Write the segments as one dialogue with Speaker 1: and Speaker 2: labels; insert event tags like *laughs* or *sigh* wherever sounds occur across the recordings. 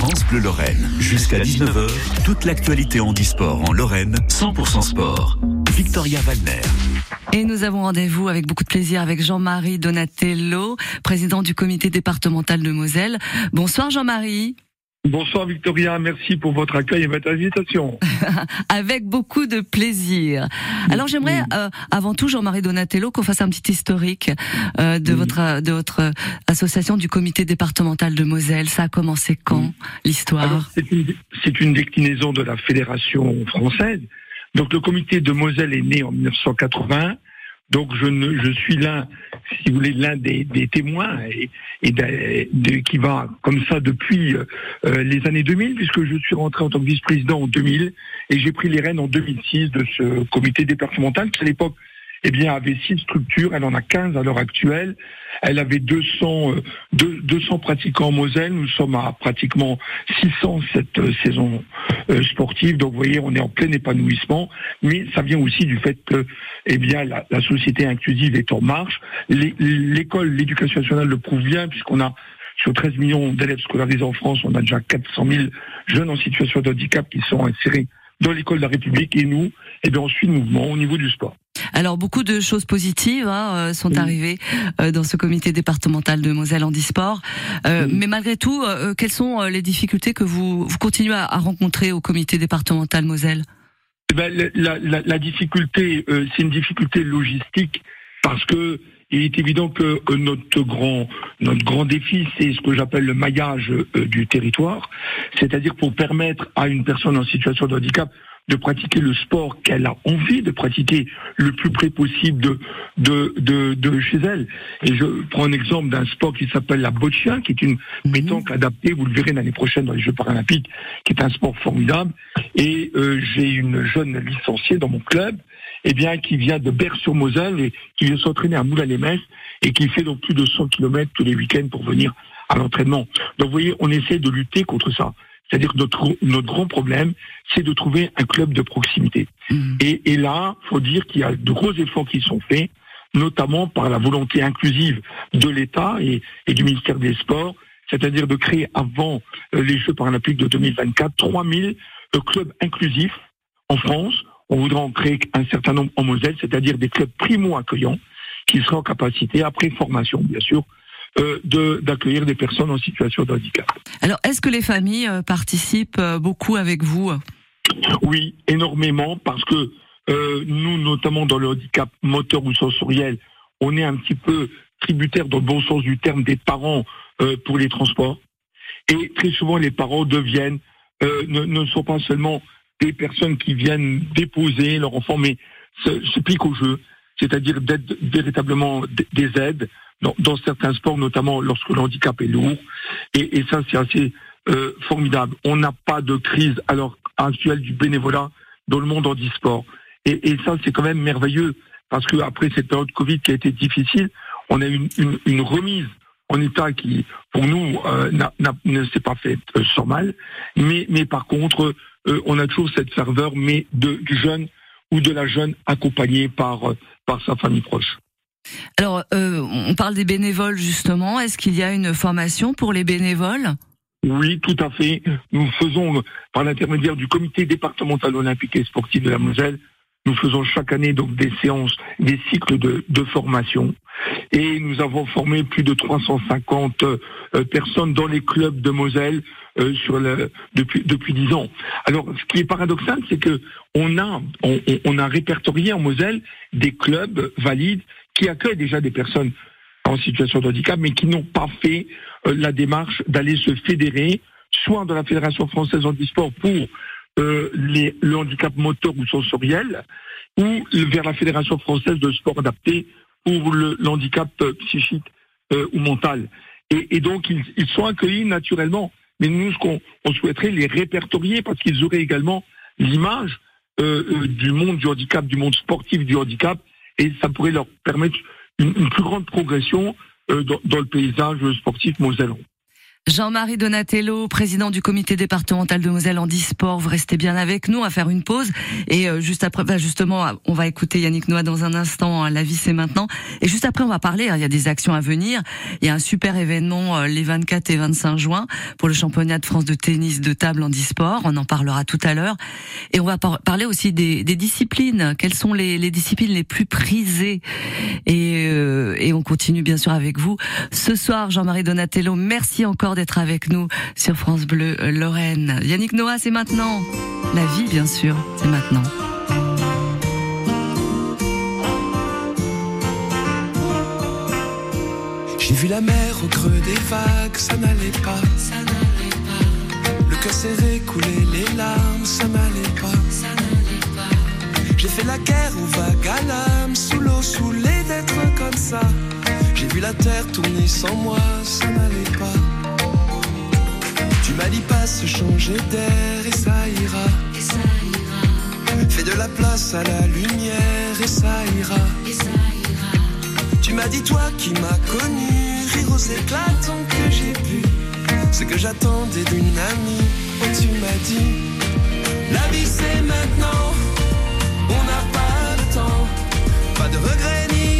Speaker 1: France Bleu Lorraine. Jusqu'à 19h, toute l'actualité en e-sport en Lorraine, 100% sport. Victoria Valner.
Speaker 2: Et nous avons rendez-vous avec beaucoup de plaisir avec Jean-Marie Donatello, président du comité départemental de Moselle. Bonsoir Jean-Marie.
Speaker 3: Bonsoir Victoria, merci pour votre accueil et votre invitation. *laughs*
Speaker 2: Avec beaucoup de plaisir. Alors j'aimerais euh, avant tout Jean-Marie Donatello qu'on fasse un petit historique euh, de votre de votre association du comité départemental de Moselle. Ça a commencé quand l'histoire
Speaker 3: C'est une, une déclinaison de la fédération française. Donc le comité de Moselle est né en 1980 donc je, ne, suis l'un, si vous voulez, l'un des, témoins et, qui va comme ça depuis euh, les années 2000, puisque je suis rentré en tant que vice-président en 2000 et j'ai pris les rênes en 2006 de ce comité départemental qui à l'époque eh bien, avait six structures. Elle en a 15 à l'heure actuelle. Elle avait 200, 200 euh, pratiquants en Moselle. Nous sommes à pratiquement 600 cette euh, saison euh, sportive. Donc, vous voyez, on est en plein épanouissement. Mais ça vient aussi du fait que, eh bien, la, société inclusive est en marche. L'école, l'éducation nationale le prouve bien, puisqu'on a sur 13 millions d'élèves scolarisés en France, on a déjà 400 000 jeunes en situation de handicap qui sont insérés dans l'école de la République et nous, eh bien, on suit le mouvement au niveau du sport.
Speaker 2: Alors beaucoup de choses positives hein, euh, sont arrivées euh, dans ce comité départemental de Moselle Handisport. Euh, Mais malgré tout, euh, quelles sont les difficultés que vous, vous continuez à, rencontrer au comité départemental Moselle?
Speaker 3: Eh ben, la, la, la, difficulté, c'est une difficulté logistique parce que il est évident que notre grand notre grand défi, c'est ce que j'appelle le maillage du territoire, c'est-à-dire pour permettre à une personne en situation de handicap de pratiquer le sport qu'elle a envie de pratiquer le plus près possible de, de, de, de chez elle. Et je prends un exemple d'un sport qui s'appelle la boccia, qui est une mhm. pétanque adaptée, vous le verrez l'année prochaine dans les Jeux paralympiques, qui est un sport formidable. Et euh, j'ai une jeune licenciée dans mon club, eh bien, qui vient de Berre-sur-Moselle et qui vient s'entraîner à Moulin-les-Messes et qui fait donc plus de 100 km tous les week-ends pour venir à l'entraînement. Donc, vous voyez, on essaie de lutter contre ça. C'est-à-dire que notre, notre grand problème, c'est de trouver un club de proximité. Mmh. Et, et, là, faut dire qu'il y a de gros efforts qui sont faits, notamment par la volonté inclusive de l'État et, et, du ministère des Sports, c'est-à-dire de créer avant euh, les Jeux paralympiques de 2024 3000 euh, clubs inclusifs en France. On voudra en créer un certain nombre en Moselle, c'est-à-dire des clubs primo-accueillants qui seraient en capacité, après formation bien sûr, euh, d'accueillir des personnes en situation de handicap.
Speaker 2: Alors, est-ce que les familles euh, participent euh, beaucoup avec vous?
Speaker 3: Oui, énormément, parce que euh, nous, notamment dans le handicap moteur ou sensoriel, on est un petit peu tributaire, dans le bon sens du terme, des parents euh, pour les transports. Et très souvent, les parents deviennent, ne, ne, sont pas seulement des personnes qui viennent déposer leur enfant, mais se, se piquent au jeu, c'est-à-dire d'être véritablement des aides dans, dans, certains sports, notamment lorsque le handicap est lourd. Et, et ça, c'est assez euh, formidable. On n'a pas de crise à l'heure actuelle du bénévolat dans le monde handisport. Et, et ça, c'est quand même merveilleux parce que après cette période Covid qui a été difficile, on a eu une, une, une remise en état qui, pour nous, euh, ne s'est pas fait euh, sans mal. Mais, mais par contre, euh, on a toujours cette ferveur, mais de, du jeune ou de la jeune accompagnée par, par sa famille proche.
Speaker 2: Alors, euh, on parle des bénévoles justement. Est-ce qu'il y a une formation pour les bénévoles?
Speaker 3: Oui, tout à fait. Nous faisons, par l'intermédiaire du comité départemental olympique et sportif de la Moselle, nous faisons chaque année donc des séances, des cycles de, formation. Et nous avons formé plus de 350 euh, personnes dans les clubs de Moselle euh, depuis depuis 10 ans. Alors, ce qui est paradoxal, c'est que on a a répertorié en Moselle des clubs valides qui accueillent déjà des personnes en situation de handicap, mais qui n'ont pas fait euh, la démarche d'aller se fédérer, soit dans la Fédération française handisport pour euh, les, le handicap moteur ou sensoriel, ou vers la Fédération française de sport adapté pour le, handicap euh, psychique euh, ou mental. Et, et donc, ils, ils, sont accueillis naturellement. Mais nous, ce qu'on on souhaiterait, les répertorier parce qu'ils auraient également l'image euh, du monde du handicap, du monde sportif du handicap, et ça pourrait leur permettre une, plus grande progression euh, dans, dans, le paysage sportif mosellan.
Speaker 2: Jean-Marie Donatello, président du comité départemental de Moselle en sport vous restez bien avec nous, à faire une pause. Et euh, juste après, bah, justement, on va écouter Yannick Noah dans un instant, hein, la vie c'est maintenant. Et juste après, on va parler, hein, il y a des actions à venir. Il y a un super événement euh, les 24 et 25 juin pour le championnat de France de tennis de table en sport on en parlera tout à l'heure. Et on va parler aussi des, des, disciplines, quelles sont les, les, disciplines les plus prisées? Et, euh, et on continue bien sûr avec vous. Ce soir, Jean-Marie Donatello, merci encore d'être avec nous sur France Bleu euh, Lorraine. Yannick Noah, c'est maintenant. La vie, bien sûr, c'est maintenant.
Speaker 4: J'ai vu la mer au creux des vagues, ça n'allait pas. Ça n'allait pas. Le cœur serré, couler les larmes, ça n'allait pas. Ça n'allait pas. J'ai fait la guerre aux vagues à l'âme, sous l'eau, saoulé d'être comme ça. J'ai vu la terre tourner sans moi, ça n'allait pas. Tu m'as dit pas se changer d'air et ça ira. Et ça ira. Fais de la place à la lumière et ça ira. Et ça ira. Tu m'as dit toi qui m'as connu, rire aux éclatants que j'ai pu. Ce que j'attendais d'une amie, oh tu m'as dit, la vie c'est maintenant, on n'a pas le temps, pas de regrets ni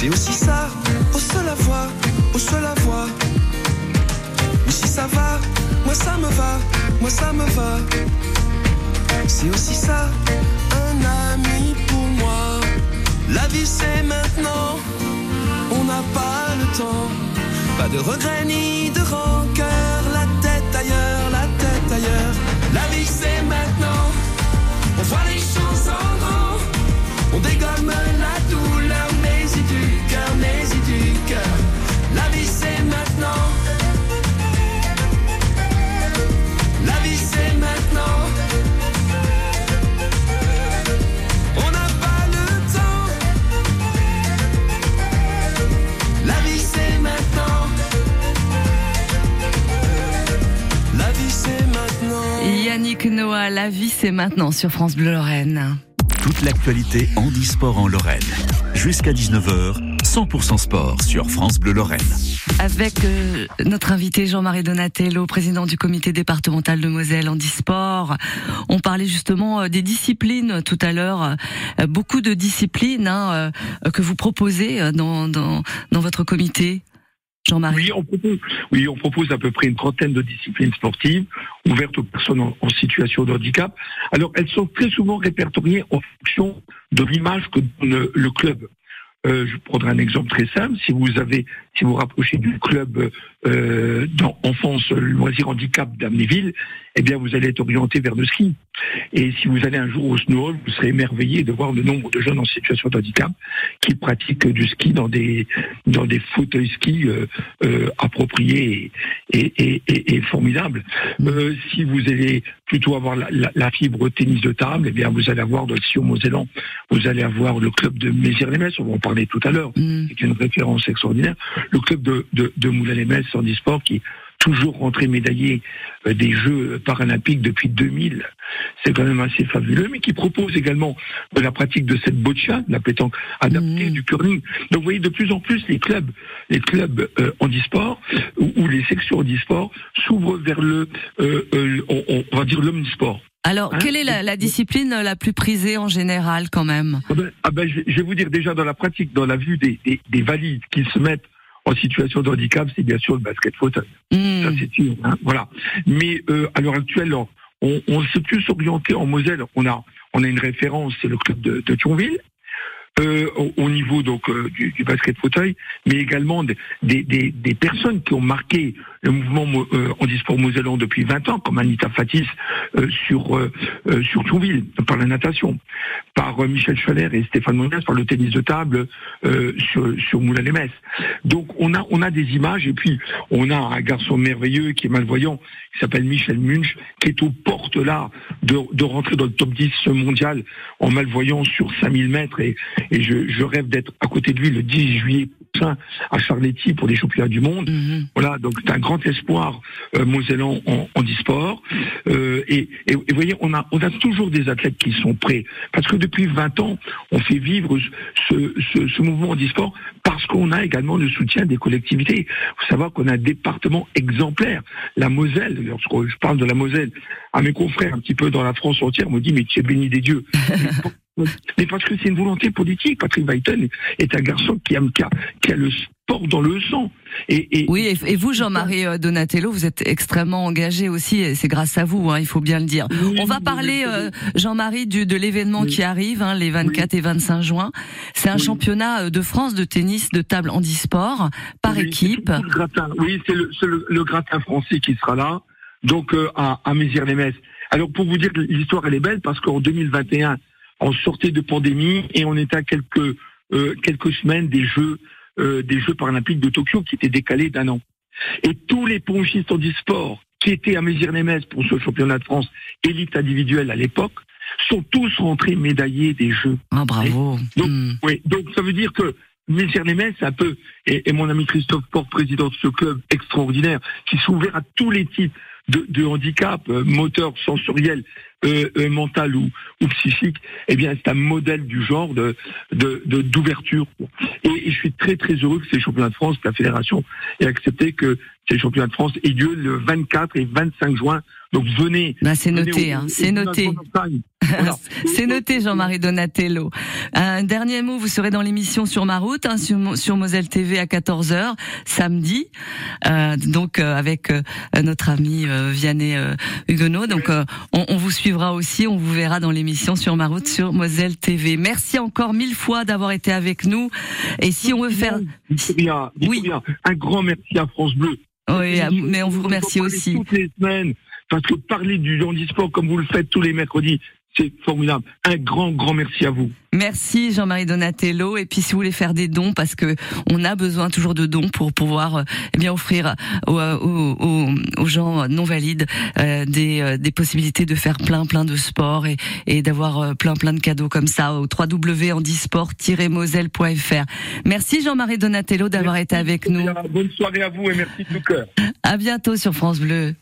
Speaker 4: C'est aussi ça, au seul la voix, au seul la voix. Mais si ça va, moi ça me va, moi ça me va. C'est aussi ça, un ami pour moi. La vie c'est maintenant, on n'a pas le temps. Pas de regrets ni de rancœur, la tête ailleurs, la tête ailleurs. La vie c'est maintenant,
Speaker 2: Noah, la vie c'est maintenant sur France Bleu Lorraine.
Speaker 1: Toute l'actualité handisport en Lorraine. Jusqu'à 19h, 100% sport sur France Bleu Lorraine.
Speaker 2: Avec euh, notre invité Jean-Marie Donatello, président du comité départemental de Moselle handisport. On parlait justement euh, des disciplines tout à l'heure. Euh, beaucoup de disciplines hein, que vous proposez dans, dans, dans votre comité.
Speaker 3: Oui, on propose, oui, on propose à peu près une trentaine de disciplines sportives ouvertes aux personnes en, situation de handicap. Alors, elles sont très souvent répertoriées en fonction de l'image que donne le club. Euh, je prendrai un exemple très simple. Si vous avez, si vous rapprochez du club euh, d'enfance loisirs handicap d'Amnéville, eh bien vous allez être orienté vers le ski. Et si vous allez un jour au Snow Hall, vous serez émerveillé de voir le nombre de jeunes en situation de handicap qui pratiquent du ski dans des dans des fauteuils ski euh, euh, appropriés et, et, et, et formidables. Euh, si vous allez plutôt avoir la, la, la, fibre tennis de table, eh bien vous allez avoir dans le Sion Mosellan, vous allez avoir le club de Mézières-les-Messes, on va en parler tout à l'heure,
Speaker 2: Mm.
Speaker 3: c'est une référence extraordinaire. Le club de, de, de Moulin-les-Messes en e-sport qui toujours rentré médaillé euh, des Jeux paralympiques depuis 2000. C'est quand même assez fabuleux, mais qui propose également de la pratique de cette boccia, de la pétanque adaptée,
Speaker 2: Mmh.
Speaker 3: du curling. Donc vous voyez de plus en plus les clubs, les clubs euh, handisport ou, ou les sections handisport s'ouvrent vers le, euh, euh, on, va dire l'omnisport.
Speaker 2: Alors,
Speaker 3: Hein?
Speaker 2: quelle est la, la discipline la plus prisée en général quand même?
Speaker 3: Ah ben, ah ben, je, je vais vous dire déjà dans la pratique, dans la vue des, des, des valides qui se mettent en situation de handicap, c'est bien sûr le basket fauteuil.
Speaker 2: Hmm.
Speaker 3: Ça c'est sûr. hein, voilà. Mais euh, à l'heure actuelle, on, on s'est plus orienté en Moselle. On a on a une référence, c'est le club de, de Thionville. Euh, au, au niveau donc euh, du, du basket fauteuil, mais également des, des, des, des personnes qui ont marqué le mouvement mo- euh, handisport mosellan depuis 20 ans, comme Anita Fatis euh, sur euh, sur Thionville par la natation, par euh, Michel Chaler et Stéphane Monès par le tennis de table euh, sur sur Moulin-les-Metz. Donc on a on a des images et puis on a un garçon merveilleux qui est malvoyant qui s'appelle Michel Munch qui est aux portes là de, de rentrer dans le top 10 mondial en malvoyant sur 5000 mètres et, et je, je rêve d'être à côté de lui le 10 juillet prochain à Charletti pour les championnats du monde.
Speaker 2: Mhm.
Speaker 3: Voilà, donc c'est un grand espoir euh, mosellan en, en e-sport. Euh, et, et, voyez, on a, on a toujours des athlètes qui sont prêts. Parce que depuis 20 ans, on fait vivre ce, ce, ce mouvement en e-sport parce qu'on a également le soutien des collectivités. Il faut savoir qu'on a un département exemplaire. La Moselle, lorsque je parle de la Moselle, à mes confrères un petit peu dans la France entière, me dit mais tu es béni des dieux. *laughs* Mais parce que c'est une volonté politique. Patrick Weiten est un garçon qui, aime, qui, a, qui a le sport dans le sang. Et, et
Speaker 2: Oui, et, et vous, Jean-Marie euh, Donatello, vous êtes extrêmement engagé aussi, et c'est grâce à vous, hein, il faut bien le dire.
Speaker 3: Oui,
Speaker 2: On va parler, euh, Jean-Marie, de l'événement
Speaker 3: Oui.
Speaker 2: qui arrive, hein, les 24 et 25 juin. C'est un championnat euh, de France de tennis de table handisport par équipe.
Speaker 3: le gratin. Oui, c'est le, le, le gratin français qui sera là, donc euh, à, à Mézières-les-Messes. Alors pour vous dire que l'histoire elle est belle parce qu'en 2021, on sortait de pandémie et on était à quelques euh, quelques semaines des Jeux euh, des Jeux paralympiques de Tokyo qui étaient décalés d'un an. Et tous les pongistes en e-sport qui étaient à Mézières-les-Messes pour ce championnat de France élite individuelle à l'époque sont tous rentrés médaillés des Jeux.
Speaker 2: Ah, bravo.
Speaker 3: Donc,
Speaker 2: Hmm.
Speaker 3: Oui, donc ça veut dire que Mézières-les-Messes, c'est un peu, et, et mon ami Christophe Porte, président de ce club extraordinaire, qui s'est ouvert à tous les types de, de handicap, euh, moteur, sensoriel, euh, mental ou, psychique, eh bien c'est un modèle du genre de d'ouverture. et, et je suis très très heureux que ces championnats de France, que la fédération ait accepté que ces championnats de France aient lieu le 24 et 25 juin. Donc venez.
Speaker 2: Bah, c'est noté, hein, c'est noté. *laughs*
Speaker 3: Voilà.
Speaker 2: C'est noté, Jean-Marie Donatello. Un dernier mot, vous serez dans l'émission sur ma route, hein, sur, sur Moselle TV à 14h, samedi, euh, donc euh, avec euh, notre ami euh, Vianney euh, Huguenot. Donc euh, on, on vous suivra aussi, on vous verra dans l'émission sur ma route sur Moselle TV. Merci encore mille fois d'avoir été avec nous. Et si on veut faire...
Speaker 3: Victoria,
Speaker 2: Oui.
Speaker 3: Un grand merci à France Bleu.
Speaker 2: Oui, ah, mais on vous remercie aussi.
Speaker 3: Toutes les semaines, parce que parler du handisport comme vous le faites tous les mercredis, c'est formidable. Un grand, grand merci à vous.
Speaker 2: Merci Jean-Marie Donatello. Et puis si vous voulez faire des dons, parce que on a besoin toujours de dons pour pouvoir eh bien offrir aux, aux- aux- aux gens non valides euh, des, euh, des possibilités de faire plein plein de sports et, et d'avoir euh, plein plein de cadeaux comme ça au www.handisport-moselle.fr. Merci Jean-Marie Donatello d'avoir été avec nous.
Speaker 3: Bonne soirée à vous et merci de tout cœur.
Speaker 2: À bientôt sur France Bleu.